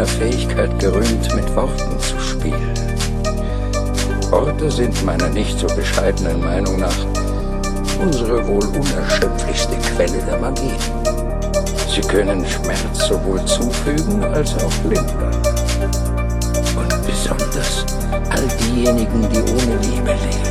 meiner Fähigkeit gerühmt, mit Worten zu spielen. Worte sind meiner nicht so bescheidenen Meinung nach unsere wohl unerschöpflichste Quelle der Magie. Sie können Schmerz sowohl zufügen als auch lindern. Und besonders all diejenigen, die ohne Liebe leben.